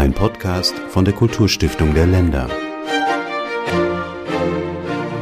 Ein Podcast von der Kulturstiftung der Länder.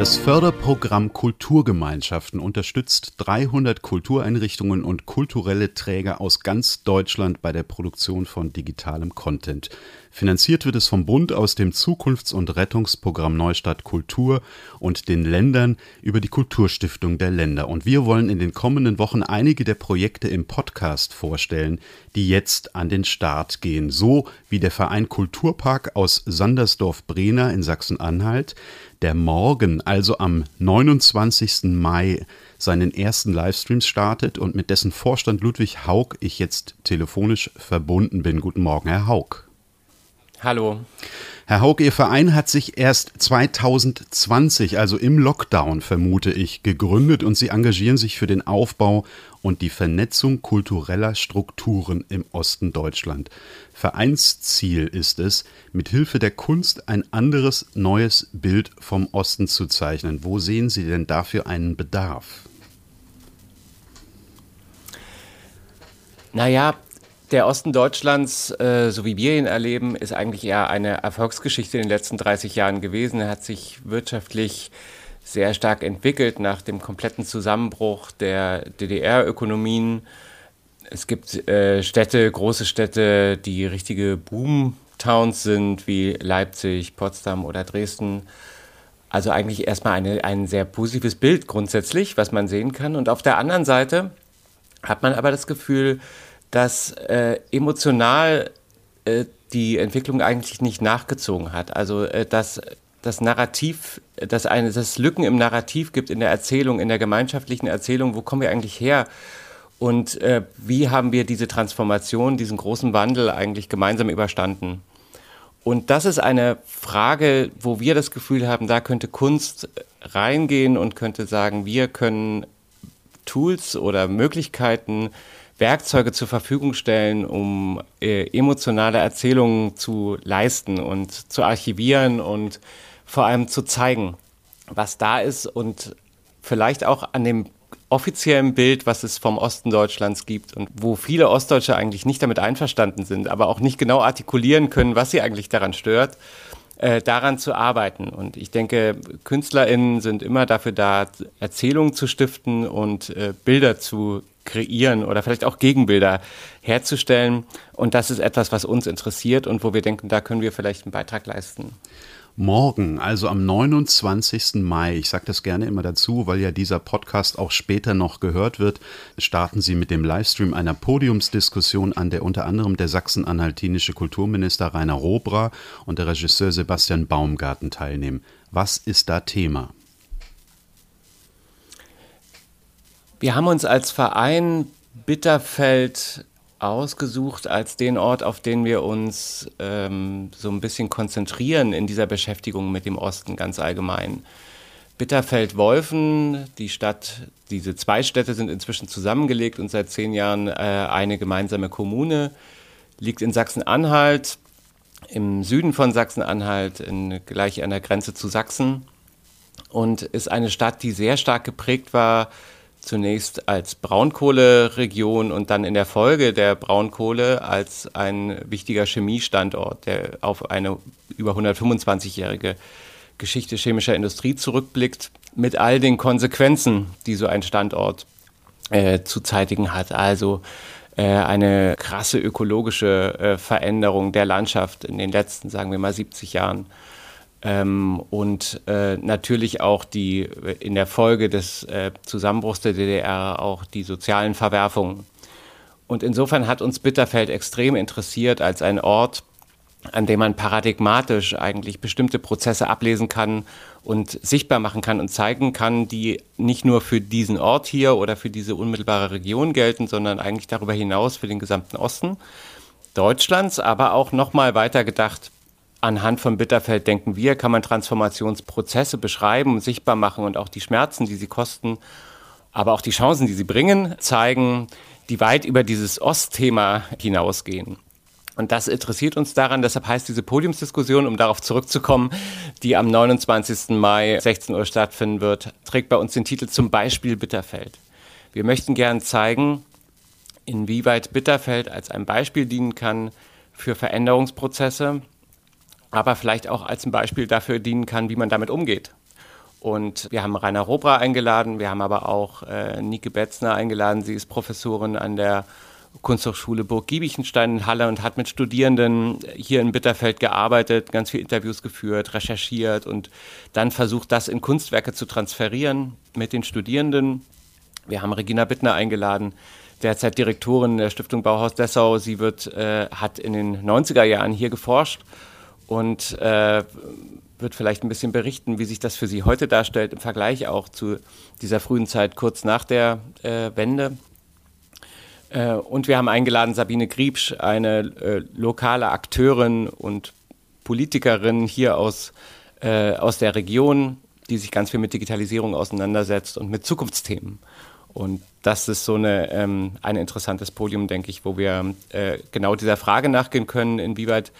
Das Förderprogramm Kulturgemeinschaften unterstützt 300 Kultureinrichtungen und kulturelle Träger aus ganz Deutschland bei der Produktion von digitalem Content. Finanziert wird es vom Bund aus dem Zukunfts- und Rettungsprogramm Neustadt Kultur und den Ländern über die Kulturstiftung der Länder. Und wir wollen in den kommenden Wochen einige der Projekte im Podcast vorstellen, die jetzt an den Start gehen. So wie der Verein Kulturpark aus Sandersdorf-Brena in Sachsen-Anhalt, der morgen, also am 29. Mai, seinen ersten Livestream startet und mit dessen Vorstand Ludwig Haug ich jetzt telefonisch verbunden bin. Guten Morgen, Herr Haug. Hallo. Herr Haug, Ihr Verein hat sich erst 2020, also im Lockdown, vermute ich, gegründet und Sie engagieren sich für den Aufbau und die Vernetzung kultureller Strukturen im Osten Deutschland. Vereinsziel ist es, mit Hilfe der Kunst ein anderes, neues Bild vom Osten zu zeichnen. Wo sehen Sie denn dafür einen Bedarf? Naja, der Osten Deutschlands, äh, so wie wir ihn erleben, ist eigentlich eher eine Erfolgsgeschichte in den letzten 30 Jahren gewesen. Er hat sich wirtschaftlich sehr stark entwickelt nach dem kompletten Zusammenbruch der DDR-Ökonomien. Es gibt äh, Städte, große Städte, die richtige Boomtowns sind, wie Leipzig, Potsdam oder Dresden. Also eigentlich erstmal eine, ein sehr positives Bild grundsätzlich, was man sehen kann. Und auf der anderen Seite hat man aber das Gefühl, dass äh, emotional äh, die Entwicklung eigentlich nicht nachgezogen hat. Also äh, dass das Narrativ, dass eine, dass es Lücken im Narrativ gibt, in der Erzählung, in der gemeinschaftlichen Erzählung, wo kommen wir eigentlich her? Und äh, wie haben wir diese Transformation, diesen großen Wandel eigentlich gemeinsam überstanden? Und das ist eine Frage, wo wir das Gefühl haben, da könnte Kunst reingehen und könnte sagen, wir können Tools oder Möglichkeiten Werkzeuge zur Verfügung stellen, um äh, emotionale Erzählungen zu leisten und zu archivieren und vor allem zu zeigen, was da ist und vielleicht auch an dem offiziellen Bild, was es vom Osten Deutschlands gibt und wo viele Ostdeutsche eigentlich nicht damit einverstanden sind, aber auch nicht genau artikulieren können, was sie eigentlich daran stört, äh, daran zu arbeiten. Und ich denke, KünstlerInnen sind immer dafür da, Erzählungen zu stiften und äh, Bilder zu kreieren oder vielleicht auch Gegenbilder herzustellen. Und das ist etwas, was uns interessiert und wo wir denken, da können wir vielleicht einen Beitrag leisten. Morgen, also am 29. Mai, ich sage das gerne immer dazu, weil ja dieser Podcast auch später noch gehört wird, starten Sie mit dem Livestream einer Podiumsdiskussion an, der unter anderem der sachsen-anhaltinische Kulturminister Rainer Robra und der Regisseur Sebastian Baumgarten teilnehmen. Was ist da Thema? Wir haben uns als Verein Bitterfeld ausgesucht als den Ort, auf den wir uns ähm, so ein bisschen konzentrieren in dieser Beschäftigung mit dem Osten ganz allgemein. Bitterfeld-Wolfen, die Stadt, diese zwei Städte sind inzwischen zusammengelegt und seit zehn Jahren äh, eine gemeinsame Kommune, liegt in Sachsen-Anhalt, im Süden von Sachsen-Anhalt, gleich an der Grenze zu Sachsen und ist eine Stadt, die sehr stark geprägt war zunächst als Braunkohleregion und dann in der Folge der Braunkohle als ein wichtiger Chemiestandort, der auf eine über 125-jährige Geschichte chemischer Industrie zurückblickt, mit all den Konsequenzen, die so ein Standort äh, zu zeitigen hat. Also äh, eine krasse ökologische äh, Veränderung der Landschaft in den letzten, sagen wir mal, 70 Jahren ähm, und äh, natürlich auch die in der Folge des äh, Zusammenbruchs der DDR auch die sozialen Verwerfungen. Und insofern hat uns Bitterfeld extrem interessiert als ein Ort, an dem man paradigmatisch eigentlich bestimmte Prozesse ablesen kann und sichtbar machen kann und zeigen kann, die nicht nur für diesen Ort hier oder für diese unmittelbare Region gelten, sondern eigentlich darüber hinaus für den gesamten Osten Deutschlands, aber auch nochmal weiter gedacht anhand von Bitterfeld denken wir, kann man Transformationsprozesse beschreiben und sichtbar machen und auch die Schmerzen, die sie kosten, aber auch die Chancen, die sie bringen, zeigen, die weit über dieses Ostthema hinausgehen. Und das interessiert uns daran, deshalb heißt diese Podiumsdiskussion, um darauf zurückzukommen, die am 29. Mai 16 Uhr stattfinden wird, trägt bei uns den Titel zum Beispiel Bitterfeld. Wir möchten gern zeigen, inwieweit Bitterfeld als ein Beispiel dienen kann für Veränderungsprozesse, aber vielleicht auch als ein Beispiel dafür dienen kann, wie man damit umgeht. Und wir haben Rainer Robra eingeladen, wir haben aber auch äh, Nike Betzner eingeladen. Sie ist Professorin an der Kunsthochschule Burg Giebichenstein in Halle und hat mit Studierenden hier in Bitterfeld gearbeitet, ganz viele Interviews geführt, recherchiert und dann versucht, das in Kunstwerke zu transferieren mit den Studierenden. Wir haben Regina Bittner eingeladen, derzeit Direktorin der Stiftung Bauhaus Dessau. Sie wird, äh, hat in den 90er Jahren hier geforscht und äh, wird vielleicht ein bisschen berichten, wie sich das für Sie heute darstellt im Vergleich auch zu dieser frühen Zeit kurz nach der äh, Wende. Äh, und wir haben eingeladen Sabine Griebsch, eine äh, lokale Akteurin und Politikerin hier aus, äh, aus der Region, die sich ganz viel mit Digitalisierung auseinandersetzt und mit Zukunftsthemen. Und das ist so eine, ähm, ein interessantes Podium, denke ich, wo wir äh, genau dieser Frage nachgehen können, inwieweit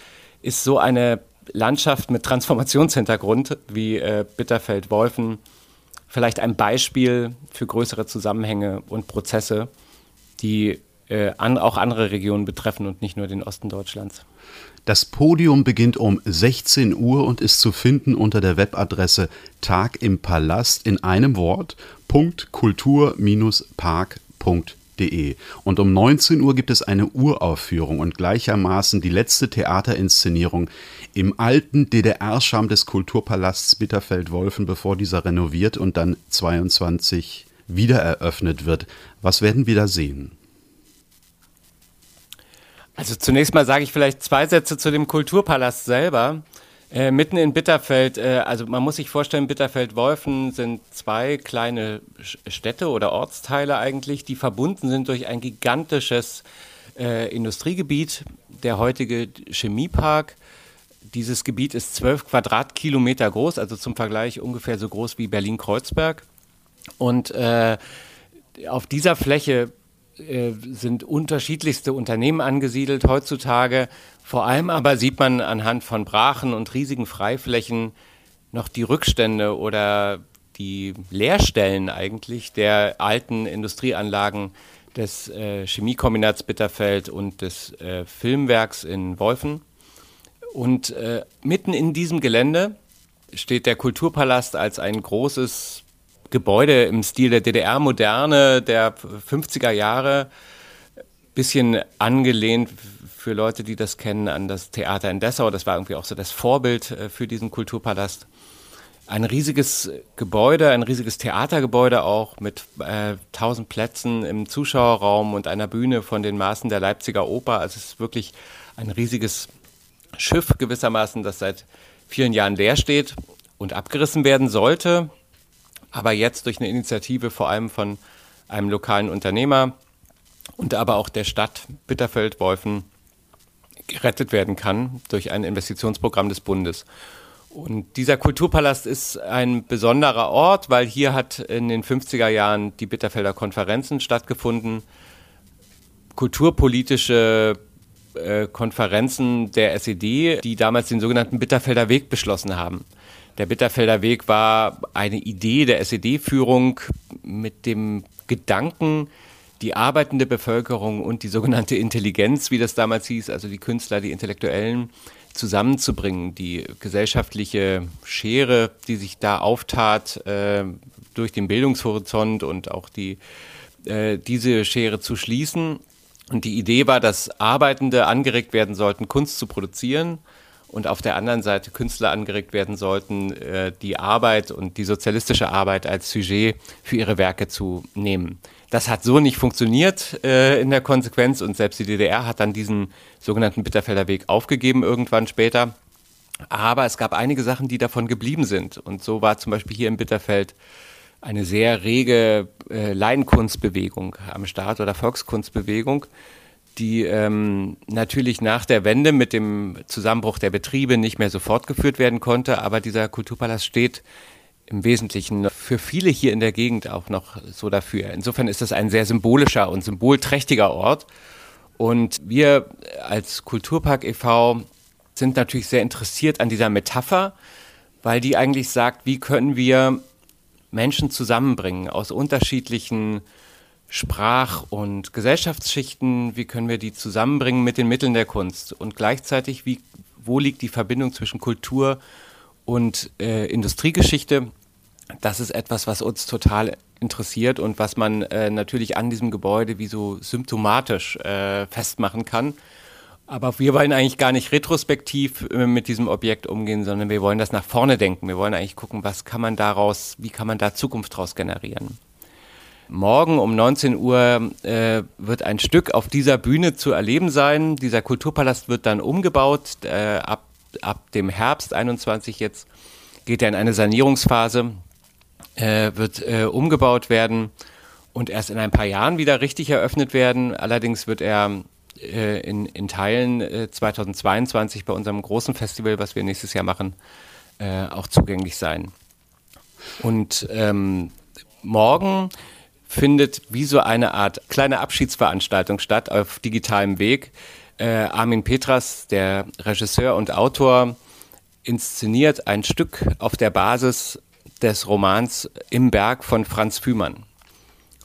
ist so eine Landschaft mit Transformationshintergrund wie äh, Bitterfeld-Wolfen vielleicht ein Beispiel für größere Zusammenhänge und Prozesse, die äh, an, auch andere Regionen betreffen und nicht nur den Osten Deutschlands. Das Podium beginnt um 16 Uhr und ist zu finden unter der Webadresse Tag im Palast in einem Wort kultur-park.de. Und um 19 Uhr gibt es eine Uraufführung und gleichermaßen die letzte Theaterinszenierung im alten DDR-Scham des Kulturpalasts Bitterfeld-Wolfen, bevor dieser renoviert und dann 22 wiedereröffnet wird. Was werden wir da sehen? Also zunächst mal sage ich vielleicht zwei Sätze zu dem Kulturpalast selber. Äh, mitten in Bitterfeld, äh, also man muss sich vorstellen, Bitterfeld-Wolfen sind zwei kleine Städte oder Ortsteile eigentlich, die verbunden sind durch ein gigantisches äh, Industriegebiet, der heutige Chemiepark. Dieses Gebiet ist zwölf Quadratkilometer groß, also zum Vergleich ungefähr so groß wie Berlin-Kreuzberg. Und äh, auf dieser Fläche äh, sind unterschiedlichste Unternehmen angesiedelt heutzutage. Vor allem aber sieht man anhand von Brachen und riesigen Freiflächen noch die Rückstände oder die Leerstellen eigentlich der alten Industrieanlagen des äh, Chemiekombinats Bitterfeld und des äh, Filmwerks in Wolfen. Und äh, mitten in diesem Gelände steht der Kulturpalast als ein großes Gebäude im Stil der DDR-Moderne der 50er Jahre, bisschen angelehnt für Leute, die das kennen, an das Theater in Dessau. Das war irgendwie auch so das Vorbild äh, für diesen Kulturpalast. Ein riesiges Gebäude, ein riesiges Theatergebäude auch mit äh, tausend äh, Plätzen im Zuschauerraum und einer Bühne von den Maßen der Leipziger Oper. Also es ist wirklich ein riesiges Schiff gewissermaßen, das seit vielen Jahren leer steht und abgerissen werden sollte aber jetzt durch eine Initiative vor allem von einem lokalen Unternehmer und aber auch der Stadt Bitterfeld-Wolfen gerettet werden kann durch ein Investitionsprogramm des Bundes. Und dieser Kulturpalast ist ein besonderer Ort, weil hier hat in den 50er Jahren die Bitterfelder Konferenzen stattgefunden, kulturpolitische äh, Konferenzen der SED, die damals den sogenannten Bitterfelder Weg beschlossen haben. Der Bitterfelder Weg war eine Idee der SED-Führung mit dem Gedanken, die arbeitende Bevölkerung und die sogenannte Intelligenz, wie das damals hieß, also die Künstler, die Intellektuellen, zusammenzubringen. Die gesellschaftliche Schere, die sich da auftat äh, durch den Bildungshorizont und auch die, äh, diese Schere zu schließen. Und die Idee war, dass Arbeitende angeregt werden sollten, Kunst zu produzieren und auf der anderen Seite Künstler angeregt werden sollten, äh, die Arbeit und die sozialistische Arbeit als Sujet für ihre Werke zu nehmen. Das hat so nicht funktioniert äh, in der Konsequenz und selbst die DDR hat dann diesen sogenannten Bitterfelder Weg aufgegeben irgendwann später. Aber es gab einige Sachen, die davon geblieben sind. Und so war zum Beispiel hier im Bitterfeld eine sehr rege äh, Laienkunstbewegung am Start oder Volkskunstbewegung, die ähm, natürlich nach der Wende mit dem Zusammenbruch der Betriebe nicht mehr so fortgeführt werden konnte. Aber dieser Kulturpalast steht im Wesentlichen für viele hier in der Gegend auch noch so dafür. Insofern ist das ein sehr symbolischer und symbolträchtiger Ort. Und wir als Kulturpark e.V. sind natürlich sehr interessiert an dieser Metapher, weil die eigentlich sagt, wie können wir Menschen zusammenbringen aus unterschiedlichen Sprach- und Gesellschaftsschichten, wie können wir die zusammenbringen mit den Mitteln der Kunst und gleichzeitig, wie, wo liegt die Verbindung zwischen Kultur und äh, Industriegeschichte. Das ist etwas, was uns total interessiert und was man äh, natürlich an diesem Gebäude wie so symptomatisch äh, festmachen kann. Aber wir wollen eigentlich gar nicht retrospektiv äh, mit diesem Objekt umgehen, sondern wir wollen das nach vorne denken. Wir wollen eigentlich gucken, was kann man daraus, wie kann man da Zukunft daraus generieren. Morgen um 19 Uhr äh, wird ein Stück auf dieser Bühne zu erleben sein. Dieser Kulturpalast wird dann umgebaut. Äh, ab, ab dem Herbst 21 jetzt geht er in eine Sanierungsphase, äh, wird äh, umgebaut werden und erst in ein paar Jahren wieder richtig eröffnet werden. Allerdings wird er äh, in, in Teilen äh, 2022 bei unserem großen Festival, was wir nächstes Jahr machen, äh, auch zugänglich sein. Und ähm, morgen findet wie so eine Art kleine Abschiedsveranstaltung statt auf digitalem Weg. Äh, Armin Petras, der Regisseur und Autor, inszeniert ein Stück auf der Basis des Romans Im Berg von Franz Fühmann.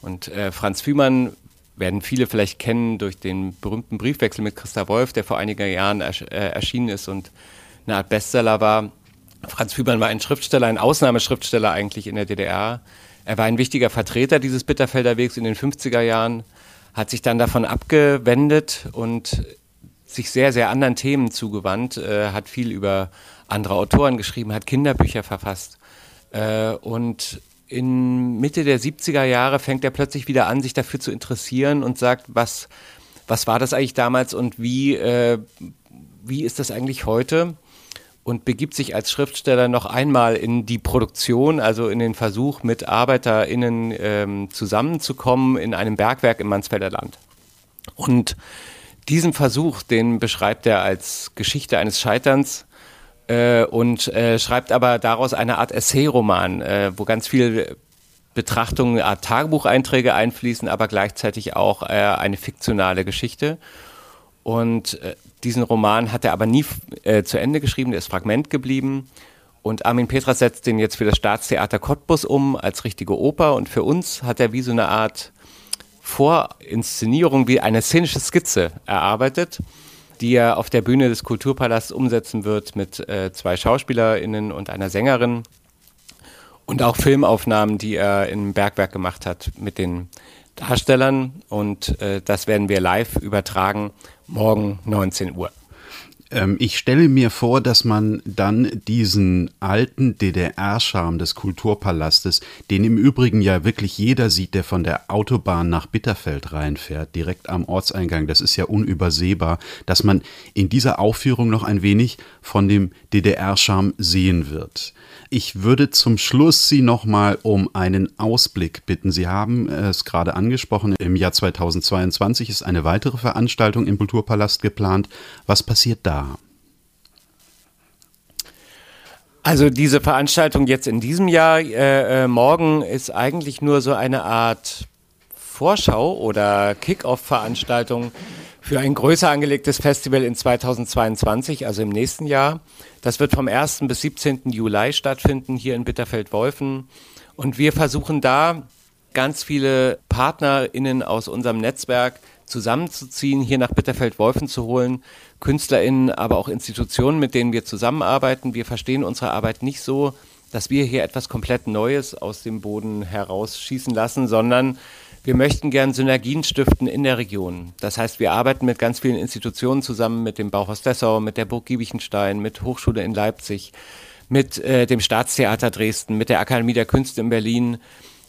Und äh, Franz Fühmann werden viele vielleicht kennen durch den berühmten Briefwechsel mit Christa Wolf, der vor einigen Jahren ersch äh, erschienen ist und eine Art Bestseller war. Franz Fühmann war ein Schriftsteller, ein Ausnahmeschriftsteller eigentlich in der DDR. Er war ein wichtiger Vertreter dieses Bitterfelder Wegs in den 50er Jahren, hat sich dann davon abgewendet und sich sehr, sehr anderen Themen zugewandt, äh, hat viel über andere Autoren geschrieben, hat Kinderbücher verfasst. Äh, und in Mitte der 70er Jahre fängt er plötzlich wieder an, sich dafür zu interessieren und sagt, was, was war das eigentlich damals und wie, äh, wie ist das eigentlich heute? Und begibt sich als Schriftsteller noch einmal in die Produktion, also in den Versuch, mit ArbeiterInnen ähm, zusammenzukommen in einem Bergwerk im Mansfelder Land. Und diesen Versuch, den beschreibt er als Geschichte eines Scheiterns äh, und äh, schreibt aber daraus eine Art Essay-Roman, äh, wo ganz viel Betrachtungen, eine Art Tagebucheinträge einfließen, aber gleichzeitig auch äh, eine fiktionale Geschichte. Und äh, diesen Roman hat er aber nie äh, zu Ende geschrieben, der ist Fragment geblieben. Und Armin Petras setzt den jetzt für das Staatstheater Cottbus um als richtige Oper. Und für uns hat er wie so eine Art Vorinszenierung, wie eine szenische Skizze erarbeitet die er auf der Bühne des Kulturpalasts umsetzen wird mit äh, zwei SchauspielerInnen und einer Sängerin. Und auch Filmaufnahmen, die er im Bergwerk gemacht hat mit den Darstellern. Und äh, das werden wir live übertragen, morgen 19 Uhr. Ähm, ich stelle mir vor, dass man dann diesen alten DDR-Charme des Kulturpalastes, den im Übrigen ja wirklich jeder sieht, der von der Autobahn nach Bitterfeld reinfährt, direkt am Ortseingang, das ist ja unübersehbar, dass man in dieser Aufführung noch ein wenig von dem DDR-Charme sehen wird. Ich würde zum Schluss Sie nochmal um einen Ausblick bitten. Sie haben es gerade angesprochen, im Jahr 2022 ist eine weitere Veranstaltung im Kulturpalast geplant. Was passiert da? Also diese Veranstaltung jetzt in diesem Jahr, äh, äh, morgen, ist eigentlich nur so eine Art Vorschau oder Kick-Off-Veranstaltung für ein größer angelegtes Festival in 2022, also im nächsten Jahr. Das wird vom 1. bis 17. Juli stattfinden hier in Bitterfeld-Wolfen. Und wir versuchen da ganz viele PartnerInnen aus unserem Netzwerk zusammenzuziehen, hier nach Bitterfeld-Wolfen zu holen, KünstlerInnen, aber auch Institutionen, mit denen wir zusammenarbeiten. Wir verstehen unsere Arbeit nicht so, dass wir hier etwas komplett Neues aus dem Boden herausschießen lassen, sondern wir möchten gern Synergien stiften in der Region. Das heißt, wir arbeiten mit ganz vielen Institutionen zusammen, mit dem Bauhaus Dessau, mit der Burg Giebichenstein, mit Hochschule in Leipzig, mit äh, dem Staatstheater Dresden, mit der Akademie der Künste in Berlin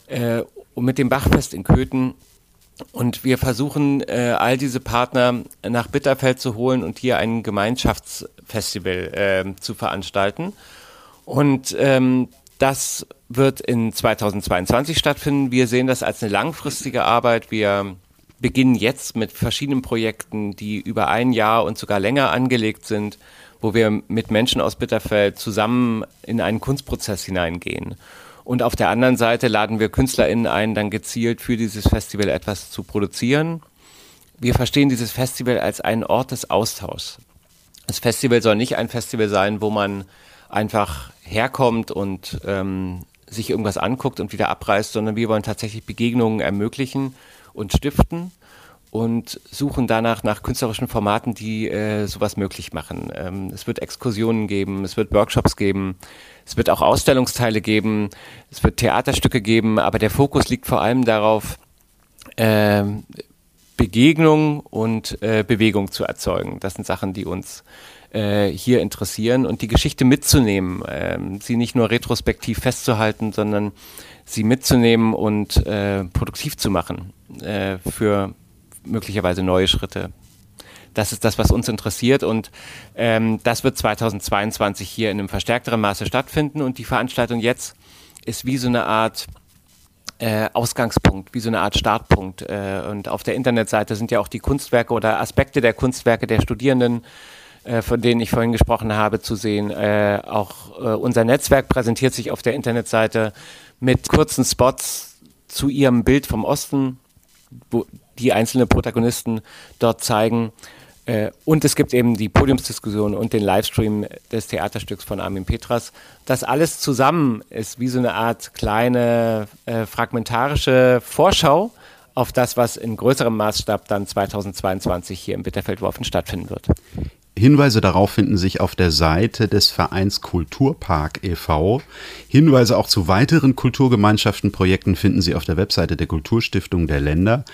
äh, und mit dem Bachfest in Köthen. Und wir versuchen, äh, all diese Partner nach Bitterfeld zu holen und hier ein Gemeinschaftsfestival äh, zu veranstalten. Und ähm, das wird in 2022 stattfinden. Wir sehen das als eine langfristige Arbeit. Wir beginnen jetzt mit verschiedenen Projekten, die über ein Jahr und sogar länger angelegt sind, wo wir mit Menschen aus Bitterfeld zusammen in einen Kunstprozess hineingehen. Und auf der anderen Seite laden wir KünstlerInnen ein, dann gezielt für dieses Festival etwas zu produzieren. Wir verstehen dieses Festival als einen Ort des Austauschs. Das Festival soll nicht ein Festival sein, wo man einfach herkommt und ähm, sich irgendwas anguckt und wieder abreißt, sondern wir wollen tatsächlich Begegnungen ermöglichen und stiften und suchen danach nach künstlerischen Formaten, die äh, sowas möglich machen. Ähm, es wird Exkursionen geben, es wird Workshops geben, es wird auch Ausstellungsteile geben, es wird Theaterstücke geben, aber der Fokus liegt vor allem darauf, äh, Begegnung und äh, Bewegung zu erzeugen. Das sind Sachen, die uns äh, hier interessieren und die Geschichte mitzunehmen, ähm, sie nicht nur retrospektiv festzuhalten, sondern sie mitzunehmen und äh, produktiv zu machen äh, für möglicherweise neue Schritte. Das ist das, was uns interessiert und ähm, das wird 2022 hier in einem verstärkteren Maße stattfinden und die Veranstaltung jetzt ist wie so eine Art äh, Ausgangspunkt, wie so eine Art Startpunkt. Äh, und auf der Internetseite sind ja auch die Kunstwerke oder Aspekte der Kunstwerke der Studierenden, äh, von denen ich vorhin gesprochen habe, zu sehen. Äh, auch äh, unser Netzwerk präsentiert sich auf der Internetseite mit kurzen Spots zu ihrem Bild vom Osten, wo die einzelnen Protagonisten dort zeigen. Äh, und es gibt eben die Podiumsdiskussion und den Livestream des Theaterstücks von Armin Petras. Das alles zusammen ist wie so eine Art kleine äh, fragmentarische Vorschau auf das, was in größerem Maßstab dann 2022 hier im Bitterfeldworfen stattfinden wird. Hinweise darauf finden sich auf der Seite des Vereins Kulturpark e.V. Hinweise auch zu weiteren Kulturgemeinschaftenprojekten finden Sie auf der Webseite der Kulturstiftung der Länder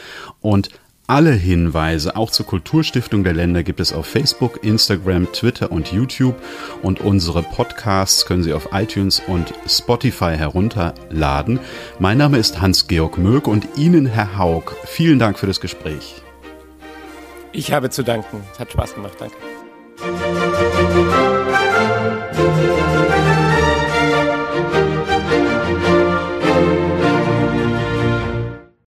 und alle Hinweise, auch zur Kulturstiftung der Länder, gibt es auf Facebook, Instagram, Twitter und YouTube. Und unsere Podcasts können Sie auf iTunes und Spotify herunterladen. Mein Name ist Hans-Georg Möck und Ihnen, Herr Haug, vielen Dank für das Gespräch. Ich habe zu danken. Es hat Spaß gemacht. Danke. Thank you.